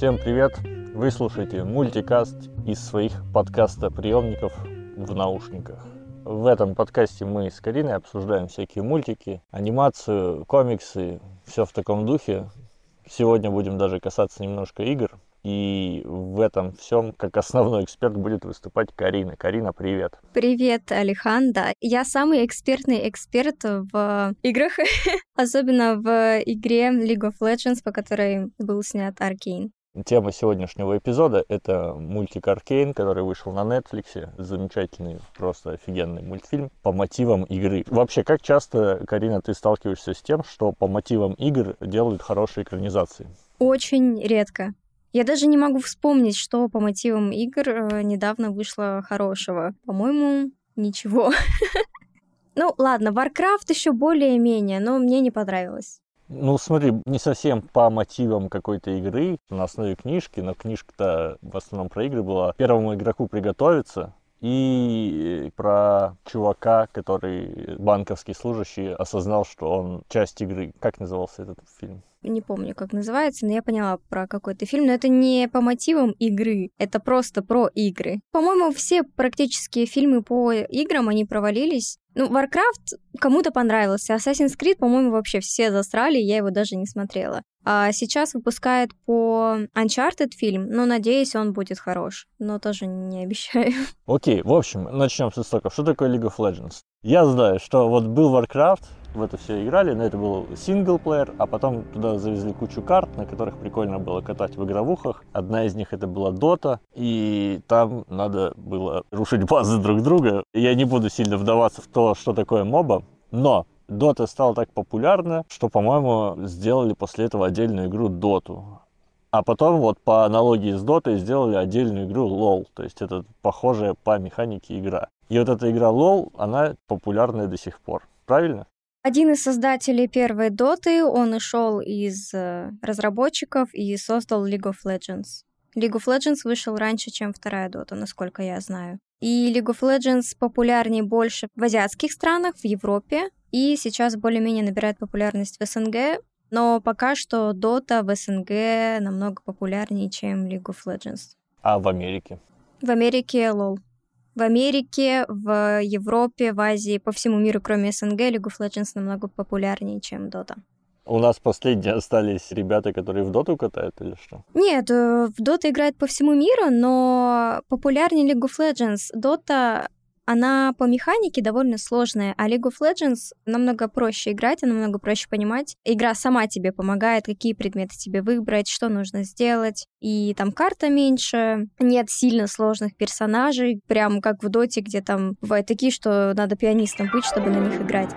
Всем привет! Вы слушаете мультикаст из своих подкаста-приемников в наушниках. В этом подкасте мы с Кариной обсуждаем всякие мультики, анимацию, комиксы, все в таком духе. Сегодня будем даже касаться немножко игр. И в этом всем, как основной эксперт, будет выступать Карина. Карина, привет. Привет, Алихан. Да, я самый экспертный эксперт в играх, особенно в игре League of Legends, по которой был снят Аркейн. Тема сегодняшнего эпизода — это мультик Аркейн, который вышел на Netflix. Замечательный, просто офигенный мультфильм по мотивам игры. Вообще, как часто, Карина, ты сталкиваешься с тем, что по мотивам игр делают хорошие экранизации? Очень редко. Я даже не могу вспомнить, что по мотивам игр э, недавно вышло хорошего. По-моему, ничего. Ну, ладно, Warcraft еще более-менее, но мне не понравилось. Ну, смотри, не совсем по мотивам какой-то игры, на основе книжки, но книжка-то в основном про игры была. Первому игроку приготовиться, и про чувака, который банковский служащий осознал, что он часть игры. Как назывался этот фильм? не помню, как называется, но я поняла про какой-то фильм, но это не по мотивам игры, это просто про игры. По-моему, все практически фильмы по играм, они провалились. Ну, Warcraft кому-то понравился, Assassin's Creed, по-моему, вообще все засрали, я его даже не смотрела. А сейчас выпускает по Uncharted фильм, но надеюсь, он будет хорош, но тоже не обещаю. Окей, в общем, начнем с истоков. Что такое League of Legends? Я знаю, что вот был Warcraft, в это все играли, но это был синглплеер, а потом туда завезли кучу карт, на которых прикольно было катать в игровухах. Одна из них это была Dota, и там надо было рушить базы друг друга. Я не буду сильно вдаваться в то, что такое моба, но Dota стала так популярна, что, по-моему, сделали после этого отдельную игру Dota. А потом вот по аналогии с Dota сделали отдельную игру LoL, то есть это похожая по механике игра. И вот эта игра LoL, она популярная до сих пор. Правильно? Один из создателей первой доты, он ушел из э, разработчиков и создал League of Legends. League of Legends вышел раньше, чем вторая дота, насколько я знаю. И League of Legends популярнее больше в азиатских странах, в Европе, и сейчас более-менее набирает популярность в СНГ, но пока что Dota в СНГ намного популярнее, чем League of Legends. А в Америке? В Америке LoL. В Америке, в Европе, в Азии, по всему миру, кроме СНГ, League of Legends намного популярнее, чем Dota. У нас последние остались ребята, которые в доту катают или что? Нет, э, в Dota играет по всему миру, но популярнее League of Legends. Dota она по механике довольно сложная, а League of Legends намного проще играть, намного проще понимать. Игра сама тебе помогает, какие предметы тебе выбрать, что нужно сделать. И там карта меньше, нет сильно сложных персонажей, прям как в Доте, где там бывают такие, что надо пианистом быть, чтобы на них играть.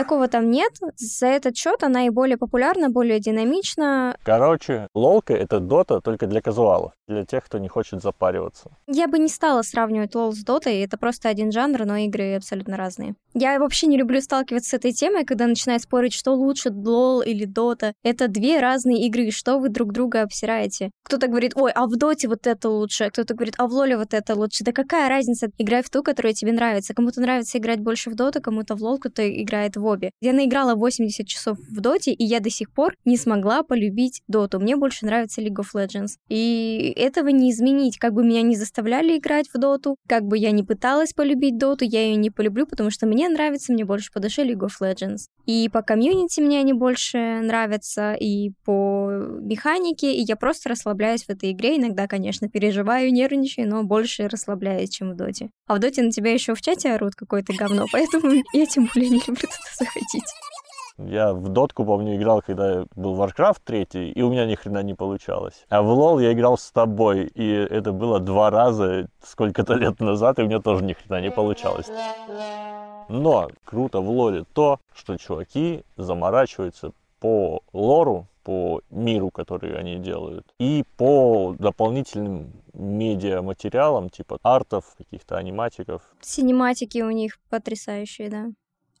Такого там нет. За этот счет она и более популярна, более динамична. Короче, лолка — это дота только для казуалов, для тех, кто не хочет запариваться. Я бы не стала сравнивать лол с дотой, это просто один жанр, но игры абсолютно разные. Я вообще не люблю сталкиваться с этой темой, когда начинают спорить, что лучше, лол или дота. Это две разные игры, что вы друг друга обсираете. Кто-то говорит, ой, а в доте вот это лучше, кто-то говорит, а в лоле вот это лучше. Да какая разница? Играй в ту, которая тебе нравится. Кому-то нравится играть больше в доту, кому-то в лол, кто-то играет в обе. Я наиграла 80 часов в доте, и я до сих пор не смогла полюбить доту. Мне больше нравится League of Legends. И этого не изменить. Как бы меня не заставляли играть в доту, как бы я не пыталась полюбить доту, я ее не полюблю, потому что мне нравится, мне больше по душе League of Legends. И по комьюнити мне они больше нравятся, и по механике, и я просто расслабляюсь в этой игре. Иногда, конечно, переживаю, нервничаю, но больше расслабляюсь, чем в доте. А в доте на тебя еще в чате орут какое-то говно, поэтому я тем более не люблю туда заходить. Я в дотку, помню, играл, когда был Warcraft 3, и у меня ни хрена не получалось. А в LoL я играл с тобой, и это было два раза сколько-то лет назад, и у меня тоже ни хрена не получалось. Но круто в лоле то, что чуваки заморачиваются по лору, по миру, который они делают, и по дополнительным медиаматериалам, типа артов, каких-то аниматиков. Синематики у них потрясающие, да.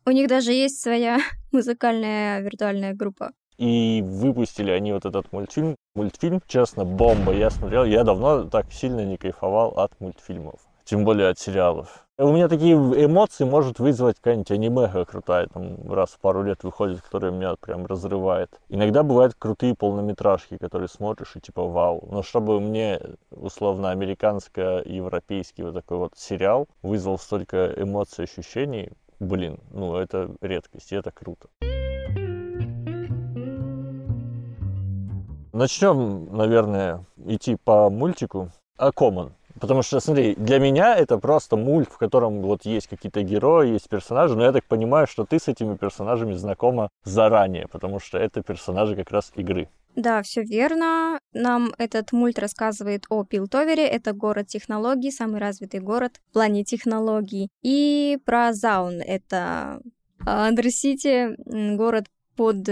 У них даже есть своя музыкальная виртуальная группа. И выпустили они вот этот мультфильм. Мультфильм, честно, бомба. Я смотрел, я давно так сильно не кайфовал от мультфильмов. Тем более от сериалов. У меня такие эмоции может вызвать какая-нибудь аниме крутая, там раз в пару лет выходит, которая меня прям разрывает. Иногда бывают крутые полнометражки, которые смотришь и типа вау. Но чтобы мне условно американско-европейский вот такой вот сериал вызвал столько эмоций, ощущений, блин, ну это редкость, и это круто. Начнем, наверное, идти по мультику. А Common. Потому что, смотри, для меня это просто мульт, в котором вот есть какие-то герои, есть персонажи, но я так понимаю, что ты с этими персонажами знакома заранее, потому что это персонажи как раз игры. Да, все верно. Нам этот мульт рассказывает о Пилтовере. Это город технологий, самый развитый город в плане технологий. И про Заун. Это Андерсити, город под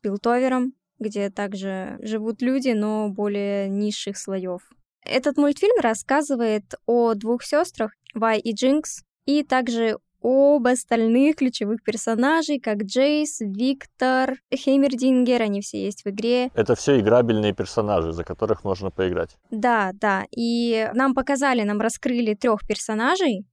Пилтовером, где также живут люди, но более низших слоев. Этот мультфильм рассказывает о двух сестрах, Вай и Джинкс, и также об остальных ключевых персонажей, как Джейс, Виктор, Хеймердингер, они все есть в игре. Это все играбельные персонажи, за которых можно поиграть. Да, да. И нам показали, нам раскрыли трех персонажей,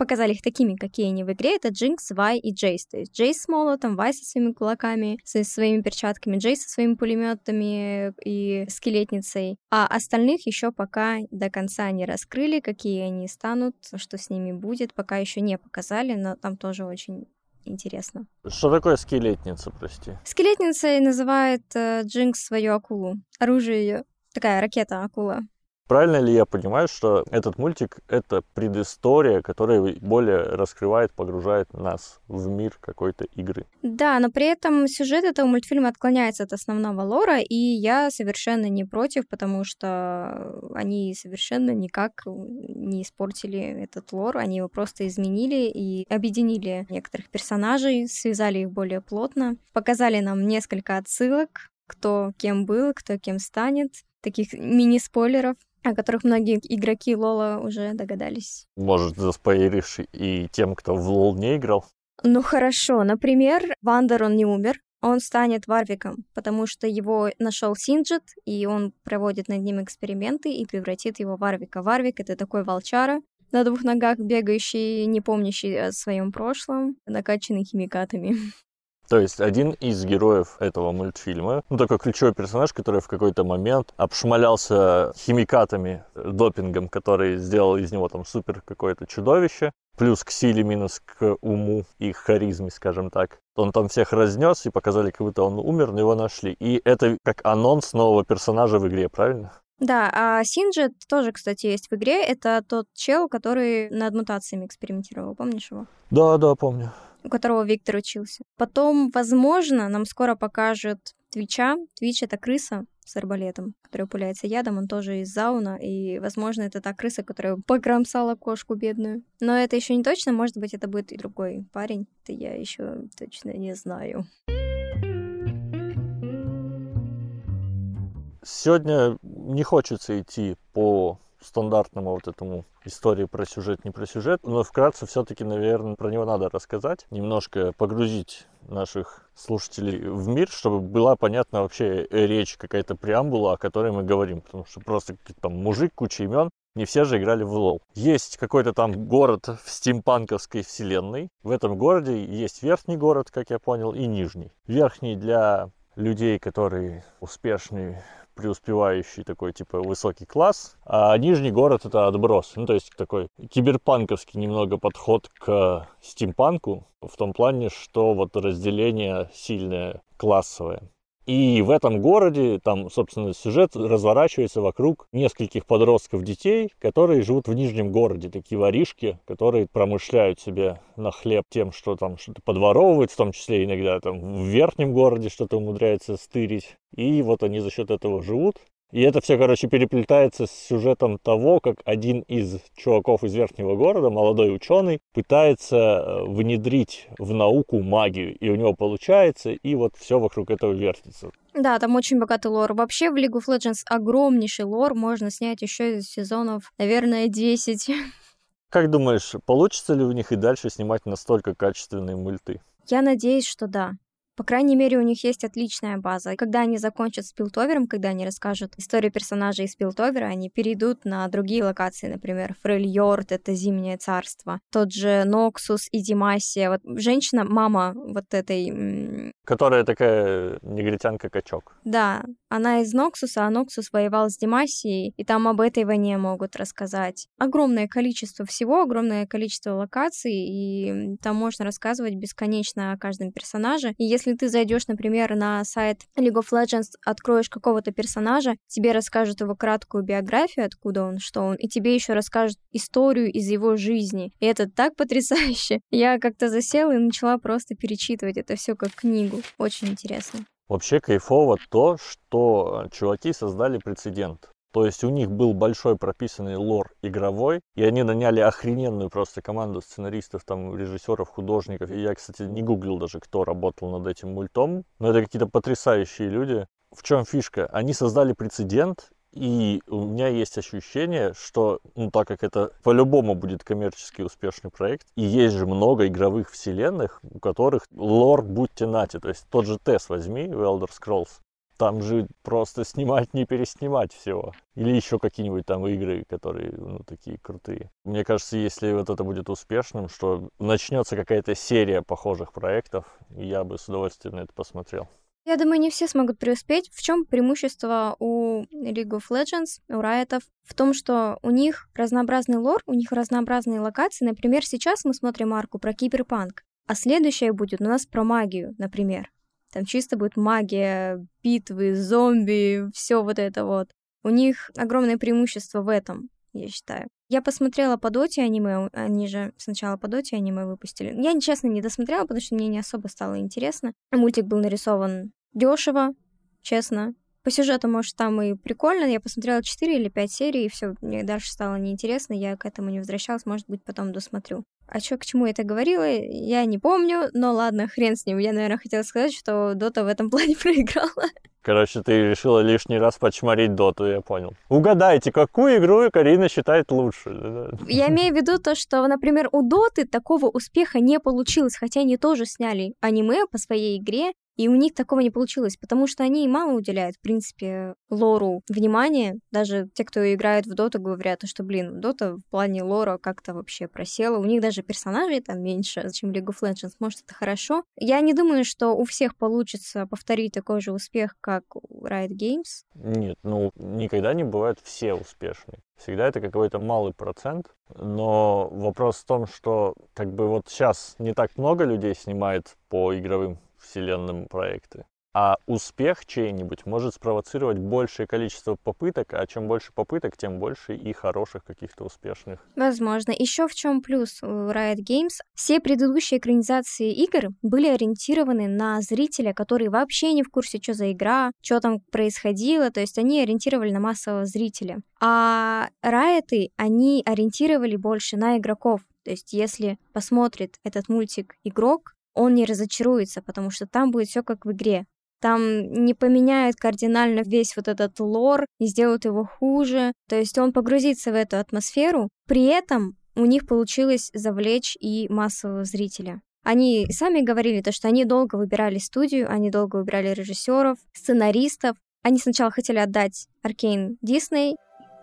показали их такими, какие они в игре, это Джинкс, Вай и Джейс. То есть Джейс с молотом, Вай со своими кулаками, со своими перчатками, Джейс со своими пулеметами и скелетницей. А остальных еще пока до конца не раскрыли, какие они станут, что с ними будет, пока еще не показали, но там тоже очень интересно. Что такое скелетница, прости? Скелетница называет э, Джинкс свою акулу. Оружие ее. Такая ракета-акула. Правильно ли я понимаю, что этот мультик — это предыстория, которая более раскрывает, погружает нас в мир какой-то игры? Да, но при этом сюжет этого мультфильма отклоняется от основного лора, и я совершенно не против, потому что они совершенно никак не испортили этот лор, они его просто изменили и объединили некоторых персонажей, связали их более плотно, показали нам несколько отсылок, кто кем был, кто кем станет, таких мини-спойлеров о которых многие игроки Лола уже догадались. Может, заспойлеришь и тем, кто в Лол не играл? Ну хорошо, например, Вандер, он не умер, он станет Варвиком, потому что его нашел Синджит, и он проводит над ним эксперименты и превратит его в Варвика. Варвик — это такой волчара, на двух ногах бегающий, не помнящий о своем прошлом, накачанный химикатами. То есть один из героев этого мультфильма, ну такой ключевой персонаж, который в какой-то момент обшмалялся химикатами, допингом, который сделал из него там супер какое-то чудовище, плюс к силе, минус к уму и харизме, скажем так. Он там всех разнес и показали, как будто он умер, но его нашли. И это как анонс нового персонажа в игре, правильно? Да, а Синджет тоже, кстати, есть в игре. Это тот чел, который над мутациями экспериментировал. Помнишь его? Да, да, помню у которого Виктор учился. Потом, возможно, нам скоро покажут Твича. Твич — это крыса с арбалетом, которая пуляется ядом, он тоже из зауна, и, возможно, это та крыса, которая покромсала кошку бедную. Но это еще не точно, может быть, это будет и другой парень, это я еще точно не знаю. Сегодня не хочется идти по стандартному вот этому истории про сюжет, не про сюжет, но вкратце все-таки, наверное, про него надо рассказать, немножко погрузить наших слушателей в мир, чтобы была понятна вообще речь, какая-то преамбула, о которой мы говорим, потому что просто там мужик, куча имен, не все же играли в лол. Есть какой-то там город в стимпанковской вселенной. В этом городе есть верхний город, как я понял, и нижний. Верхний для людей, которые успешные преуспевающий такой, типа, высокий класс, а нижний город это отброс. Ну, то есть такой киберпанковский немного подход к стимпанку, в том плане, что вот разделение сильное классовое. И в этом городе, там, собственно, сюжет разворачивается вокруг нескольких подростков детей, которые живут в Нижнем городе, такие воришки, которые промышляют себе на хлеб тем, что там что-то подворовывают, в том числе иногда там в Верхнем городе что-то умудряется стырить. И вот они за счет этого живут. И это все, короче, переплетается с сюжетом того, как один из чуваков из верхнего города, молодой ученый, пытается э, внедрить в науку магию. И у него получается, и вот все вокруг этого вертится. Да, там очень богатый лор. Вообще в League of Legends огромнейший лор. Можно снять еще из сезонов, наверное, 10. Как думаешь, получится ли у них и дальше снимать настолько качественные мульты? Я надеюсь, что да По крайней мере, у них есть отличная база. Когда они закончат с Пилтовером, когда они расскажут историю персонажей из Пилтовера, они перейдут на другие локации, например, Фрельйорд — это Зимнее царство, тот же Ноксус и Димасия. Вот женщина, мама вот этой... Которая такая негритянка-качок. Да, она из Ноксуса, а Ноксус воевал с Димасией, и там об этой войне могут рассказать. Огромное количество всего, огромное количество локаций, и там можно рассказывать бесконечно о каждом персонаже. И если ты зайдешь, например, на сайт League of Legends, откроешь какого-то персонажа, тебе расскажут его краткую биографию, откуда он, что он, и тебе еще расскажут историю из его жизни. И это так потрясающе. Я как-то засела и начала просто перечитывать это все как книгу. Очень интересно. Вообще кайфово то, что чуваки создали прецедент. То есть у них был большой прописанный лор игровой, и они наняли охрененную просто команду сценаристов, там, режиссеров, художников. И я, кстати, не гуглил даже, кто работал над этим мультом, но это какие-то потрясающие люди. В чем фишка? Они создали прецедент, и у меня есть ощущение, что, ну, так как это по-любому будет коммерчески успешный проект, и есть же много игровых вселенных, у которых лор будьте нати. То есть тот же Тес возьми в Elder Scrolls. Там же просто снимать, не переснимать всего. Или еще какие-нибудь там игры, которые, ну, такие крутые. Мне кажется, если вот это будет успешным, что начнется какая-то серия похожих проектов, я бы с удовольствием на это посмотрел. Я думаю, не все смогут преуспеть. В чем преимущество у League of Legends, у Riot? В том, что у них разнообразный лор, у них разнообразные локации. Например, сейчас мы смотрим арку про киберпанк, а следующая будет у нас про магию, например. Там чисто будет магия, битвы, зомби, все вот это вот. У них огромное преимущество в этом, я считаю. Я посмотрела по доте аниме, они же сначала по доте аниме выпустили. Я, честно, не досмотрела, потому что мне не особо стало интересно. Мультик был нарисован дешево, честно. По сюжету, может, там и прикольно. Я посмотрела 4 или 5 серий, и все, мне дальше стало неинтересно, я к этому не возвращалась, может быть, потом досмотрю. А что, к чему я это говорила, я не помню, но ладно, хрен с ним. Я, наверное, хотела сказать, что Дота в этом плане проиграла. Короче, ты решила лишний раз почморить Доту, я понял. Угадайте, какую игру Карина считает лучше? Я имею в виду то, что, например, у Доты такого успеха не получилось, хотя они тоже сняли аниме по своей игре, и у них такого не получилось, потому что они мало уделяют, в принципе, лору внимания. Даже те, кто играет в доту, говорят, что, блин, дота в плане лора как-то вообще просела. У них даже персонажей там меньше, чем League of Legends. Может, это хорошо. Я не думаю, что у всех получится повторить такой же успех, как у Riot Games. Нет, ну, никогда не бывают все успешные. Всегда это какой-то малый процент. Но вопрос в том, что как бы вот сейчас не так много людей снимает по игровым вселенным проекты. А успех чей-нибудь может спровоцировать большее количество попыток, а чем больше попыток, тем больше и хороших каких-то успешных. Возможно. Еще в чем плюс у Riot Games? Все предыдущие экранизации игр были ориентированы на зрителя, который вообще не в курсе, что за игра, что там происходило, то есть они ориентировали на массового зрителя. А Riot, они ориентировали больше на игроков. То есть, если посмотрит этот мультик игрок, он не разочаруется, потому что там будет все как в игре. Там не поменяют кардинально весь вот этот лор, не сделают его хуже. То есть он погрузится в эту атмосферу. При этом у них получилось завлечь и массового зрителя. Они сами говорили то, что они долго выбирали студию, они долго выбирали режиссеров, сценаристов. Они сначала хотели отдать Аркейн Дисней,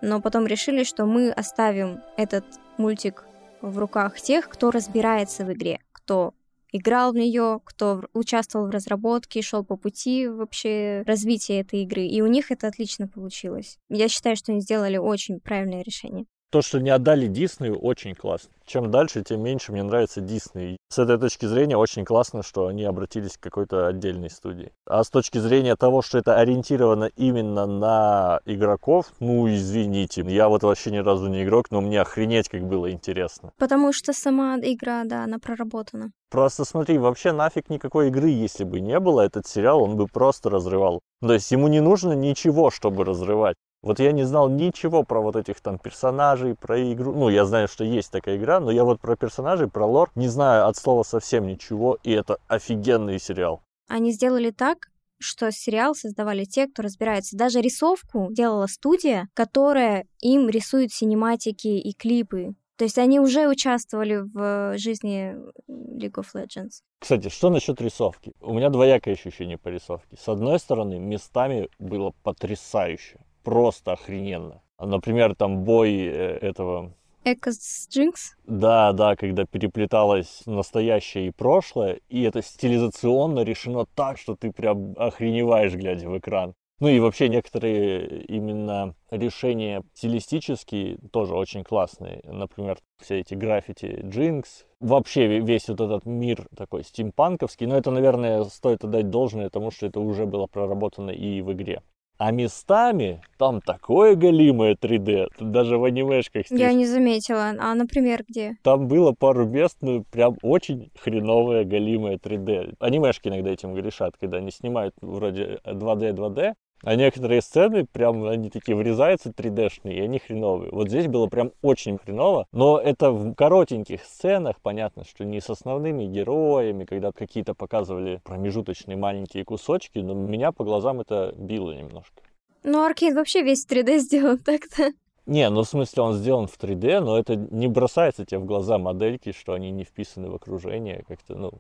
но потом решили, что мы оставим этот мультик в руках тех, кто разбирается в игре, кто играл в нее, кто участвовал в разработке, шел по пути вообще развития этой игры. И у них это отлично получилось. Я считаю, что они сделали очень правильное решение. То, что не отдали Диснею, очень классно. Чем дальше, тем меньше мне нравится Дисней. С этой точки зрения очень классно, что они обратились к какой-то отдельной студии. А с точки зрения того, что это ориентировано именно на игроков, ну извините, я вот вообще ни разу не игрок, но мне охренеть как было интересно. Потому что сама игра, да, она проработана. Просто смотри, вообще нафиг никакой игры, если бы не было, этот сериал он бы просто разрывал. То есть ему не нужно ничего, чтобы разрывать. Вот я не знал ничего про вот этих там персонажей, про игру. Ну, я знаю, что есть такая игра, но я вот про персонажей, про лор не знаю от слова совсем ничего, и это офигенный сериал. Они сделали так, что сериал создавали те, кто разбирается. Даже рисовку делала студия, которая им рисует синематики и клипы. То есть они уже участвовали в жизни League of Legends. Кстати, что насчет рисовки? У меня двоякое ощущение по рисовке. С одной стороны, местами было потрясающе, просто охрененно. Например, там бой э, этого Экос Джинкс? Да, да, когда переплеталось настоящее и прошлое, и это стилизационно решено так, что ты прям охреневаешь, глядя в экран. Ну и вообще некоторые именно решения стилистические тоже очень классные. Например, все эти граффити Джинкс. Вообще весь вот этот мир такой стимпанковский. Но это, наверное, стоит отдать должное тому, что это уже было проработано и в игре. А местами там такое галимое 3D, тут даже в анимешках. Я не заметила. А, например, где? Там было пару мест, ну, прям очень хреновое галимое 3D. Анимешки иногда этим грешат, когда они снимают вроде 2D, 2D, а некоторые сцены, прям они такие врезаются 3D-шные, и они хреновые. Вот здесь было прям очень хреново, но это в коротеньких сценах, понятно, что не с основными героями, когда какие-то показывали промежуточные маленькие кусочки, но меня по глазам это било немножко. Ну, Аркейн вообще весь 3D сделан так-то. Не, ну в смысле он сделан в 3D, но это не бросается тебе в глаза модельки, что они не вписаны в окружение, как-то, ну,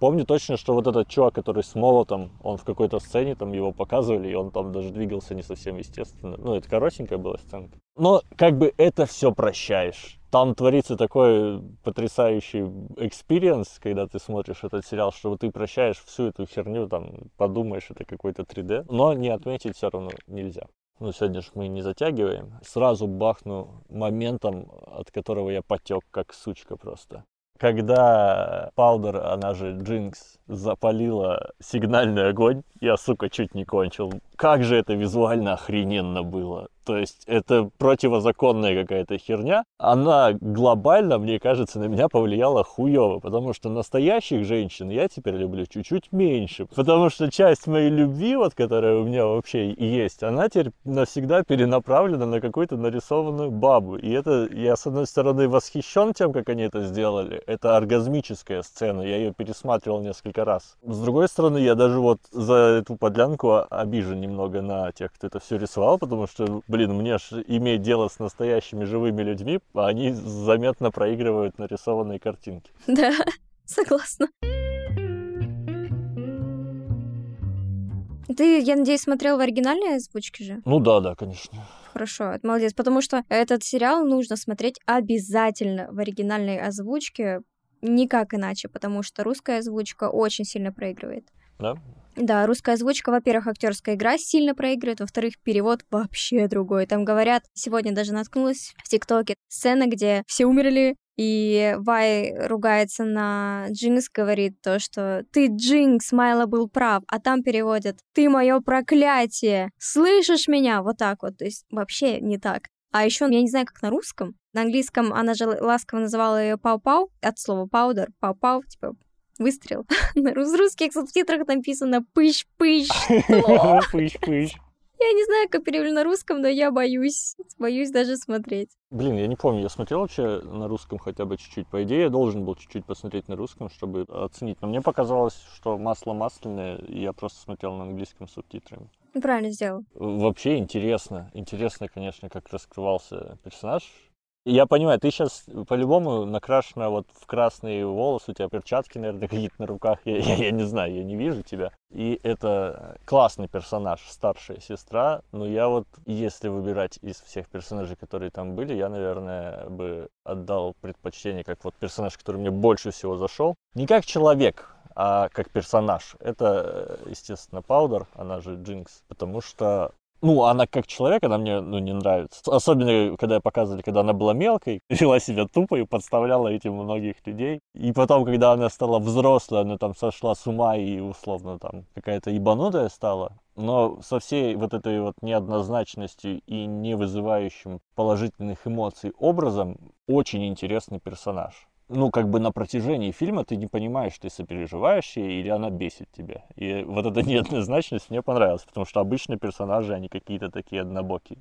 Помню точно, что вот этот чувак, который с молотом, он в какой-то сцене там его показывали, и он там даже двигался не совсем естественно. Ну, это коротенькая была сценка. Но как бы это все прощаешь. Там творится такой потрясающий experience, когда ты смотришь этот сериал, что ты прощаешь всю эту херню, там, подумаешь, это какой-то 3D. Но не отметить все равно нельзя. Ну, сегодня же мы не затягиваем. Сразу бахну моментом, от которого я потек как сучка просто. Когда Паудер, она же Джинкс, запалила сигнальный огонь, я, сука, чуть не кончил. Как же это визуально охрененно было. То есть это противозаконная какая-то херня. Она глобально, мне кажется, на меня повлияла хуево, потому что настоящих женщин я теперь люблю чуть-чуть меньше. Потому что часть моей любви, вот которая у меня вообще есть, она теперь навсегда перенаправлена на какую-то нарисованную бабу. И это, я с одной стороны восхищен тем, как они это сделали. Это оргазмическая сцена, я ее пересматривал несколько раз. С другой стороны, я даже вот за эту подлянку обижен немного на тех, кто это все рисовал, потому что блин, мне ж иметь дело с настоящими живыми людьми, а они заметно проигрывают нарисованные картинки. Да, согласна. Ты, я надеюсь, смотрел в оригинальной озвучке же? Ну да, да, конечно. Хорошо, молодец, потому что этот сериал нужно смотреть обязательно в оригинальной озвучке, никак иначе, потому что русская озвучка очень сильно проигрывает. Да? Да, русская озвучка, во-первых, актерская игра сильно проигрывает, во-вторых, перевод вообще другой. Там говорят, сегодня даже наткнулась в ТикТоке, сцена, где все умерли, и Вай ругается на Джинкс, говорит то, что «Ты, Джинкс, Майло был прав», а там переводят «Ты мое проклятие! Слышишь меня?» Вот так вот, то есть вообще не так. А еще, я не знаю, как на русском. На английском она же ласково называла ее пау-пау, от слова паудер, пау-пау, типа выстрел. На русских субтитрах написано пыщ-пыщ. Пыщ-пыщ. Я не знаю, как перевели на русском, но я боюсь. Боюсь даже смотреть. Блин, я не помню, я смотрел вообще на русском хотя бы чуть-чуть. По идее, я должен был чуть-чуть посмотреть на русском, чтобы оценить. Но мне показалось, что масло масляное, и я просто смотрел на английском субтитрами. Правильно сделал. Вообще интересно. Интересно, конечно, как раскрывался персонаж. Я понимаю, ты сейчас по-любому накрашена вот в красные волосы, у тебя перчатки, наверное, какие-то на руках. Я, я, я не знаю, я не вижу тебя. И это классный персонаж, старшая сестра. Но я вот, если выбирать из всех персонажей, которые там были, я, наверное, бы отдал предпочтение как вот персонаж, который мне больше всего зашел. Не как человек, а как персонаж. Это, естественно, Паудер, она же Джинкс, потому что ну, она как человек, она мне ну, не нравится. Особенно, когда показывали, когда она была мелкой, вела себя тупо и подставляла этим многих людей. И потом, когда она стала взрослой, она там сошла с ума и условно там какая-то ебанутая стала. Но со всей вот этой вот неоднозначностью и не вызывающим положительных эмоций образом очень интересный персонаж ну, как бы на протяжении фильма ты не понимаешь, ты сопереживаешь ей или она бесит тебя. И вот эта неоднозначность мне понравилась, потому что обычно персонажи, они какие-то такие однобокие.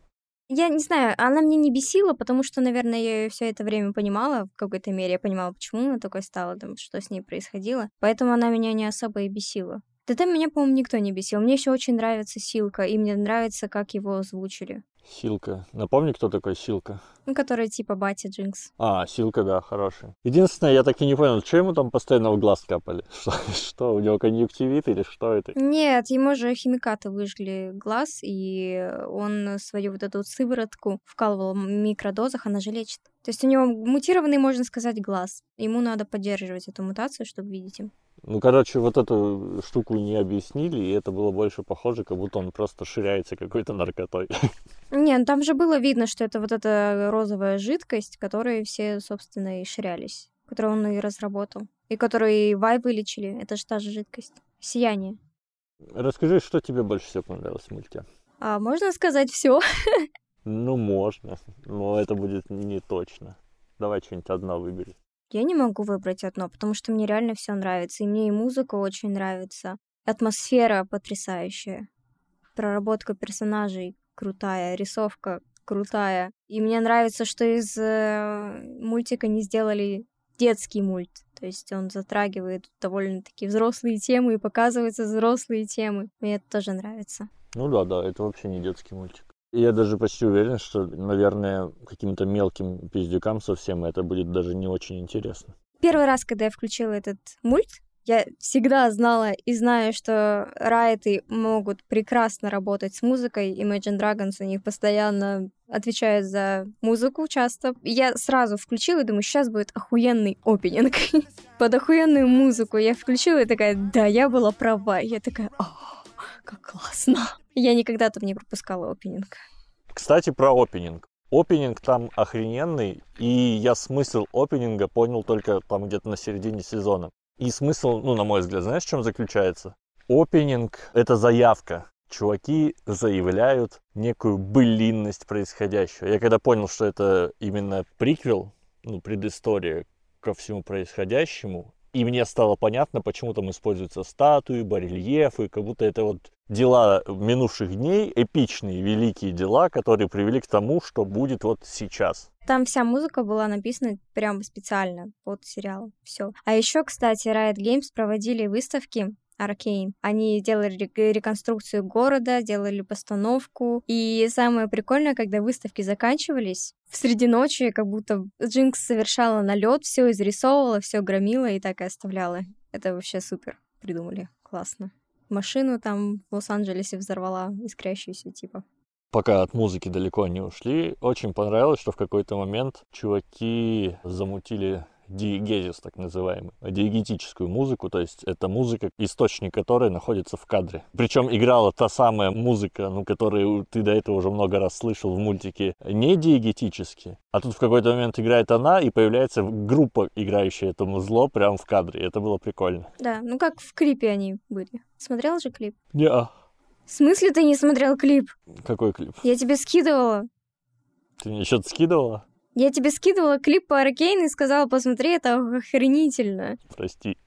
Я не знаю, она мне не бесила, потому что, наверное, я ее все это время понимала в какой-то мере. Я понимала, почему она такой стала, там, что с ней происходило. Поэтому она меня не особо и бесила. Да там меня, по-моему, никто не бесил. Мне еще очень нравится Силка, и мне нравится, как его озвучили. Силка. Напомни, кто такой Силка? Ну, который типа батя Джинкс. А, Силка, да, хороший. Единственное, я так и не понял, что ему там постоянно в глаз капали? Что, что у него конъюнктивит или что это? Нет, ему же химикаты выжгли глаз, и он свою вот эту сыворотку вкалывал в микродозах, она же лечит. То есть у него мутированный, можно сказать, глаз. Ему надо поддерживать эту мутацию, чтобы видеть им. Ну, короче, вот эту штуку не объяснили, и это было больше похоже, как будто он просто ширяется какой-то наркотой. Не, ну там же было видно, что это вот эта розовая жидкость, которой все, собственно, и ширялись, которую он и разработал, и которую и Вай вылечили. Это же та же жидкость. Сияние. Расскажи, что тебе больше всего понравилось в мульте? А можно сказать все? Ну, можно, но это будет не точно. Давай что-нибудь одно выбери. Я не могу выбрать одно, потому что мне реально все нравится. И мне и музыка очень нравится. Атмосфера потрясающая. Проработка персонажей крутая, рисовка крутая. И мне нравится, что из э, мультика не сделали детский мульт. То есть он затрагивает довольно-таки взрослые темы и показываются взрослые темы. Мне это тоже нравится. Ну да, да, это вообще не детский мультик. Я даже почти уверен, что, наверное, каким-то мелким пиздюкам совсем это будет даже не очень интересно. Первый раз, когда я включила этот мульт, я всегда знала и знаю, что райты могут прекрасно работать с музыкой. Imagine Dragons у них постоянно отвечают за музыку часто. Я сразу включила и думаю, сейчас будет охуенный опенинг. Под охуенную музыку я включила и такая, да, я была права. Я такая, как классно. Я никогда там не пропускала опенинг. Кстати, про опенинг. Опенинг там охрененный, и я смысл опенинга понял только там где-то на середине сезона. И смысл, ну, на мой взгляд, знаешь, в чем заключается? Опенинг — это заявка. Чуваки заявляют некую былинность происходящего. Я когда понял, что это именно приквел, ну, предыстория ко всему происходящему, и мне стало понятно, почему там используются статуи, барельефы, как будто это вот дела минувших дней, эпичные, великие дела, которые привели к тому, что будет вот сейчас. Там вся музыка была написана прямо специально под сериал. Все. А еще, кстати, Riot Games проводили выставки Аркейн. Они делали реконструкцию города, делали постановку. И самое прикольное, когда выставки заканчивались, в среди ночи как будто Джинкс совершала налет, все изрисовывала, все громила и так и оставляла. Это вообще супер придумали. Классно. Машину там в Лос-Анджелесе взорвала, искрящуюся типа пока от музыки далеко не ушли, очень понравилось, что в какой-то момент чуваки замутили диегезис, так называемый, диегетическую музыку, то есть это музыка, источник которой находится в кадре. Причем играла та самая музыка, ну, которую ты до этого уже много раз слышал в мультике, не диегетически, а тут в какой-то момент играет она, и появляется группа, играющая это музло прямо в кадре. Это было прикольно. Да, ну как в клипе они были. Смотрел же клип? Не. -а. В смысле ты не смотрел клип? Какой клип? Я тебе скидывала. Ты мне что-то скидывала? Я тебе скидывала клип по Аркейн и сказала, посмотри, это охренительно. Прости.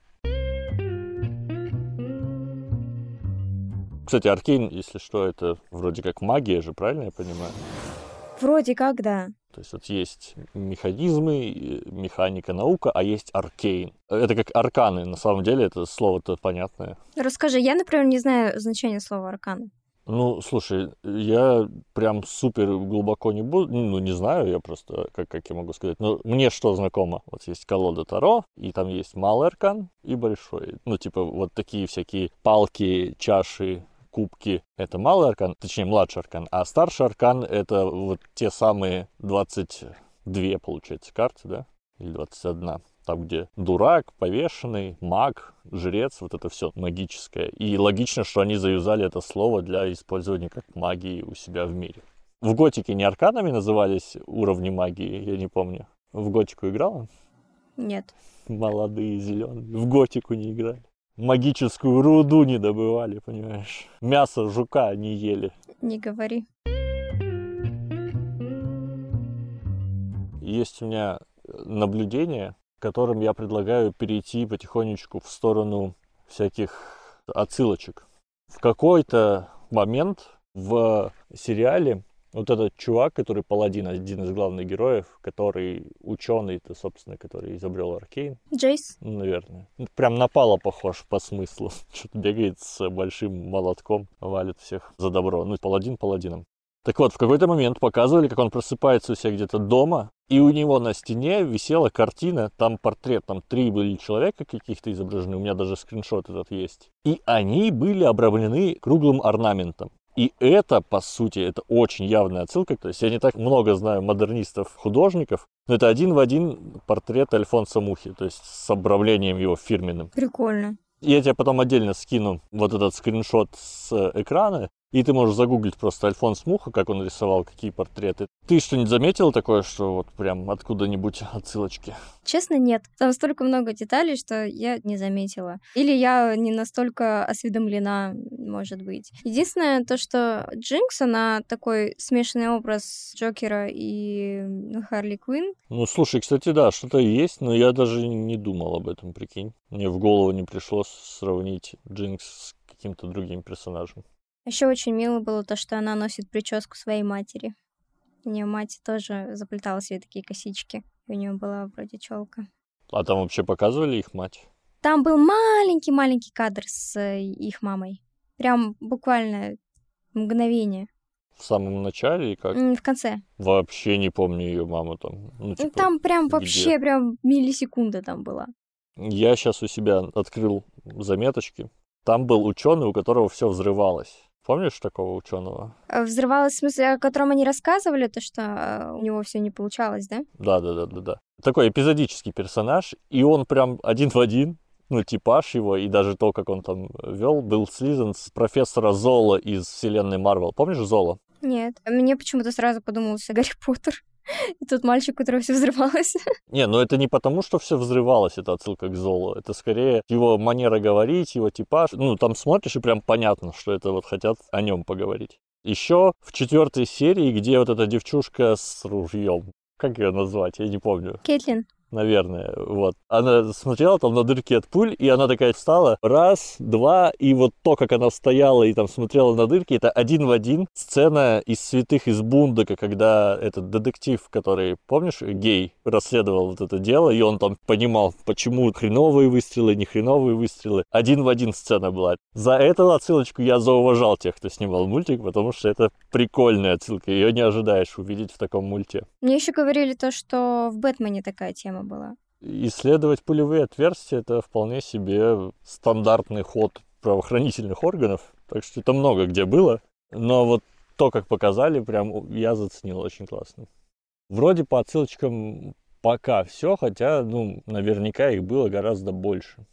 Кстати, Аркейн, если что, это вроде как магия же, правильно я понимаю? Вроде как, да. То есть вот есть механизмы, механика, наука, а есть аркейн. Это как арканы, на самом деле, это слово-то понятное. Расскажи, я, например, не знаю значения слова арканы. Ну, слушай, я прям супер глубоко не буду, ну, не знаю, я просто, как, как я могу сказать, но мне что знакомо? Вот есть колода Таро, и там есть малый аркан и большой. Ну, типа, вот такие всякие палки, чаши, кубки — это малый аркан, точнее, младший аркан, а старший аркан — это вот те самые 22, получается, карты, да? Или 21 там, где дурак, повешенный, маг, жрец, вот это все магическое. И логично, что они заюзали это слово для использования как магии у себя в мире. В готике не арканами назывались уровни магии, я не помню. В готику играла? Нет. Молодые зеленые. В готику не играли. Магическую руду не добывали, понимаешь? Мясо жука не ели. Не говори. Есть у меня наблюдение которым я предлагаю перейти потихонечку в сторону всяких отсылочек. В какой-то момент в сериале вот этот чувак, который паладин, один из главных героев, который ученый, то, собственно, который изобрел Аркейн. Джейс? Ну, наверное. Прям напало похож по смыслу. Что-то бегает с большим молотком, валит всех за добро. Ну, паладин паладином. Так вот, в какой-то момент показывали, как он просыпается у себя где-то дома, и у него на стене висела картина, там портрет, там три были человека каких-то изображены, у меня даже скриншот этот есть. И они были обрамлены круглым орнаментом. И это, по сути, это очень явная отсылка. То есть я не так много знаю модернистов-художников, но это один в один портрет Альфонса Мухи, то есть с обрамлением его фирменным. Прикольно. Я тебе потом отдельно скину вот этот скриншот с экрана, и ты можешь загуглить просто Альфонс Муха, как он рисовал, какие портреты. Ты что-нибудь заметил такое, что вот прям откуда-нибудь отсылочки? Честно, нет. Там столько много деталей, что я не заметила. Или я не настолько осведомлена, может быть. Единственное, то, что Джинкс, она такой смешанный образ Джокера и Харли Квинн. Ну, слушай, кстати, да, что-то есть, но я даже не думал об этом, прикинь. Мне в голову не пришло сравнить Джинкс с каким-то другим персонажем. Еще очень мило было то, что она носит прическу своей матери. У нее мать тоже заплетала себе такие косички. И у нее была вроде челка. А там вообще показывали их мать? Там был маленький-маленький кадр с э, их мамой. Прям буквально мгновение. В самом начале и как? В конце. Вообще не помню ее маму там. Ну, типа, там прям где? вообще прям миллисекунда там была. Я сейчас у себя открыл заметочки. Там был ученый, у которого все взрывалось. Помнишь такого ученого? Э, взрывалось в смысле, о котором они рассказывали, то, что э, у него все не получалось, да? Да, да, да, да, да. Такой эпизодический персонаж, и он прям один в один ну, типаж его и даже то, как он там вел, был слизан с профессора Зола из вселенной Марвел. Помнишь Зола? Нет. Мне почему-то сразу подумался Гарри Поттер. И тот мальчик, у которого все взрывалось. Не, ну это не потому, что все взрывалось, это отсылка к Золу. Это скорее его манера говорить, его типаж. Ну, там смотришь, и прям понятно, что это вот хотят о нем поговорить. Еще в четвертой серии, где вот эта девчушка с ружьем, как ее назвать, я не помню. Кейтлин наверное, вот. Она смотрела там на дырки от пуль, и она такая встала, раз, два, и вот то, как она стояла и там смотрела на дырки, это один в один сцена из «Святых из Бундока», когда этот детектив, который, помнишь, гей, расследовал вот это дело, и он там понимал, почему хреновые выстрелы, не хреновые выстрелы. Один в один сцена была. За эту отсылочку я зауважал тех, кто снимал мультик, потому что это прикольная отсылка, ее не ожидаешь увидеть в таком мульте. Мне еще говорили то, что в «Бэтмене» такая тема была. Исследовать пулевые отверстия – это вполне себе стандартный ход правоохранительных органов, так что это много где было. Но вот то, как показали, прям я заценил очень классно. Вроде по отсылочкам пока все, хотя, ну, наверняка их было гораздо больше.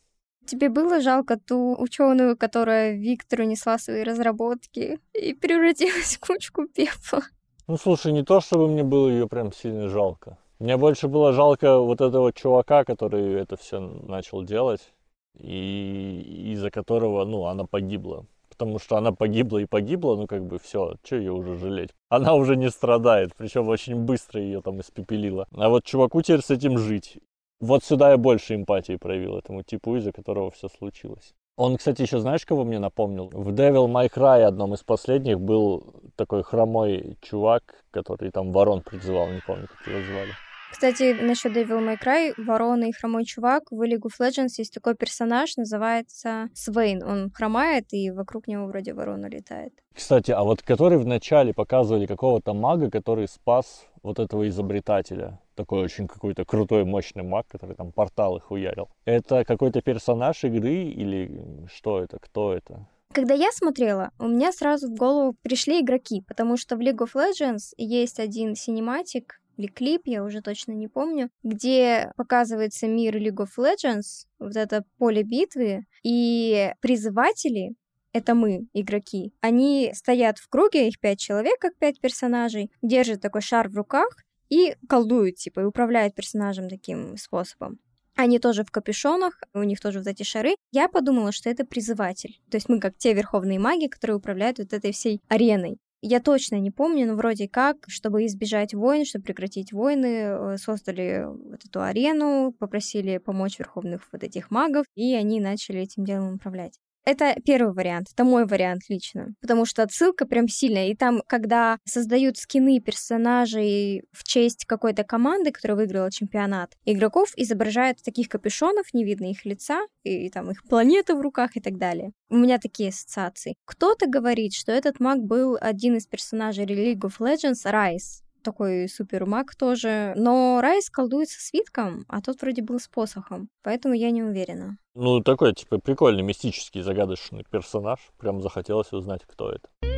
Тебе было жалко ту ученую, которая Виктору несла свои разработки и превратилась в кучку пепла? Ну, слушай, не то, чтобы мне было ее прям сильно жалко. Мне больше было жалко вот этого чувака, который это все начал делать, и из-за которого, ну, она погибла. Потому что она погибла и погибла, ну, как бы все, что ее уже жалеть. Она уже не страдает, причем очень быстро ее там испепелило. А вот чуваку теперь с этим жить. Вот сюда я больше эмпатии проявил этому типу, из-за которого все случилось. Он, кстати, еще знаешь, кого мне напомнил? В Devil May Cry, одном из последних, был такой хромой чувак, который там ворон призывал, не помню, как его звали. Кстати, насчет Devil May Cry, ворона и хромой чувак, в League of Legends есть такой персонаж, называется Свейн. Он хромает, и вокруг него вроде ворона летает. Кстати, а вот который в начале показывали какого-то мага, который спас вот этого изобретателя. Такой очень какой-то крутой, мощный маг, который там порталы хуярил. Это какой-то персонаж игры или что это, кто это? Когда я смотрела, у меня сразу в голову пришли игроки, потому что в League of Legends есть один синематик, или клип, я уже точно не помню, где показывается мир League of Legends, вот это поле битвы, и призыватели, это мы, игроки, они стоят в круге, их пять человек, как пять персонажей, держат такой шар в руках и колдуют, типа, и управляют персонажем таким способом. Они тоже в капюшонах, у них тоже вот эти шары. Я подумала, что это призыватель. То есть мы как те верховные маги, которые управляют вот этой всей ареной. Я точно не помню, но вроде как, чтобы избежать войн, чтобы прекратить войны, э, создали вот эту арену, попросили помочь верховных вот этих магов, и они начали этим делом управлять. Это первый вариант, это мой вариант лично, потому что отсылка прям сильная, и там, когда создают скины персонажей в честь какой-то команды, которая выиграла чемпионат, игроков изображают в таких капюшонов, не видно их лица, и, и там их планета в руках и так далее. У меня такие ассоциации. Кто-то говорит, что этот маг был один из персонажей League of Legends, Райс, такой супер маг тоже. Но Райс колдуется свитком, а тот вроде был с посохом. Поэтому я не уверена. Ну, такой, типа, прикольный, мистический, загадочный персонаж. Прям захотелось узнать, кто это.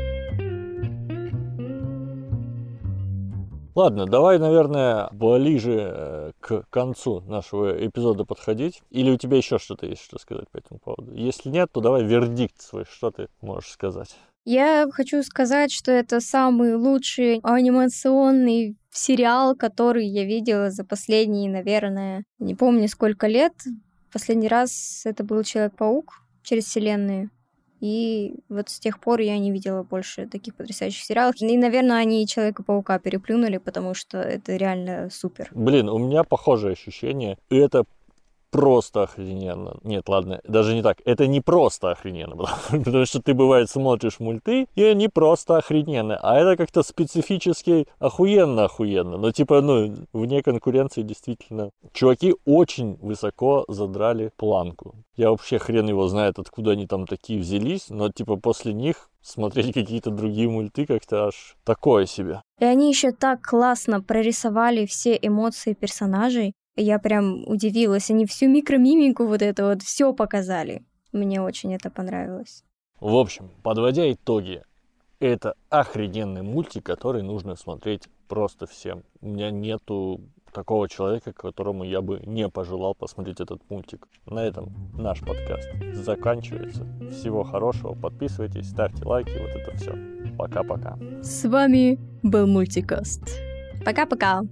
Ладно, давай, наверное, ближе э, к концу нашего эпизода подходить. Или у тебя еще что-то есть, что сказать по этому поводу? Если нет, то давай вердикт свой, что ты можешь сказать. Я хочу сказать, что это самый лучший анимационный сериал, который я видела за последние, наверное, не помню сколько лет. Последний раз это был Человек-паук через вселенную. И вот с тех пор я не видела больше таких потрясающих сериалов. И, наверное, они Человека-паука переплюнули, потому что это реально супер. Блин, у меня похожее ощущение. И это просто охрененно. Нет, ладно, даже не так. Это не просто охрененно, потому что ты, бывает, смотришь мульты, и они просто охрененные. А это как-то специфически охуенно-охуенно. Но типа, ну, вне конкуренции действительно. Чуваки очень высоко задрали планку. Я вообще хрен его знает, откуда они там такие взялись, но типа после них смотреть какие-то другие мульты как-то аж такое себе. И они еще так классно прорисовали все эмоции персонажей. Я прям удивилась. Они всю микромимику вот это вот все показали. Мне очень это понравилось. В общем, подводя итоги, это охрененный мультик, который нужно смотреть просто всем. У меня нету такого человека, которому я бы не пожелал посмотреть этот мультик. На этом наш подкаст заканчивается. Всего хорошего, подписывайтесь, ставьте лайки, вот это все. Пока-пока. С вами был Мультикаст. Пока-пока.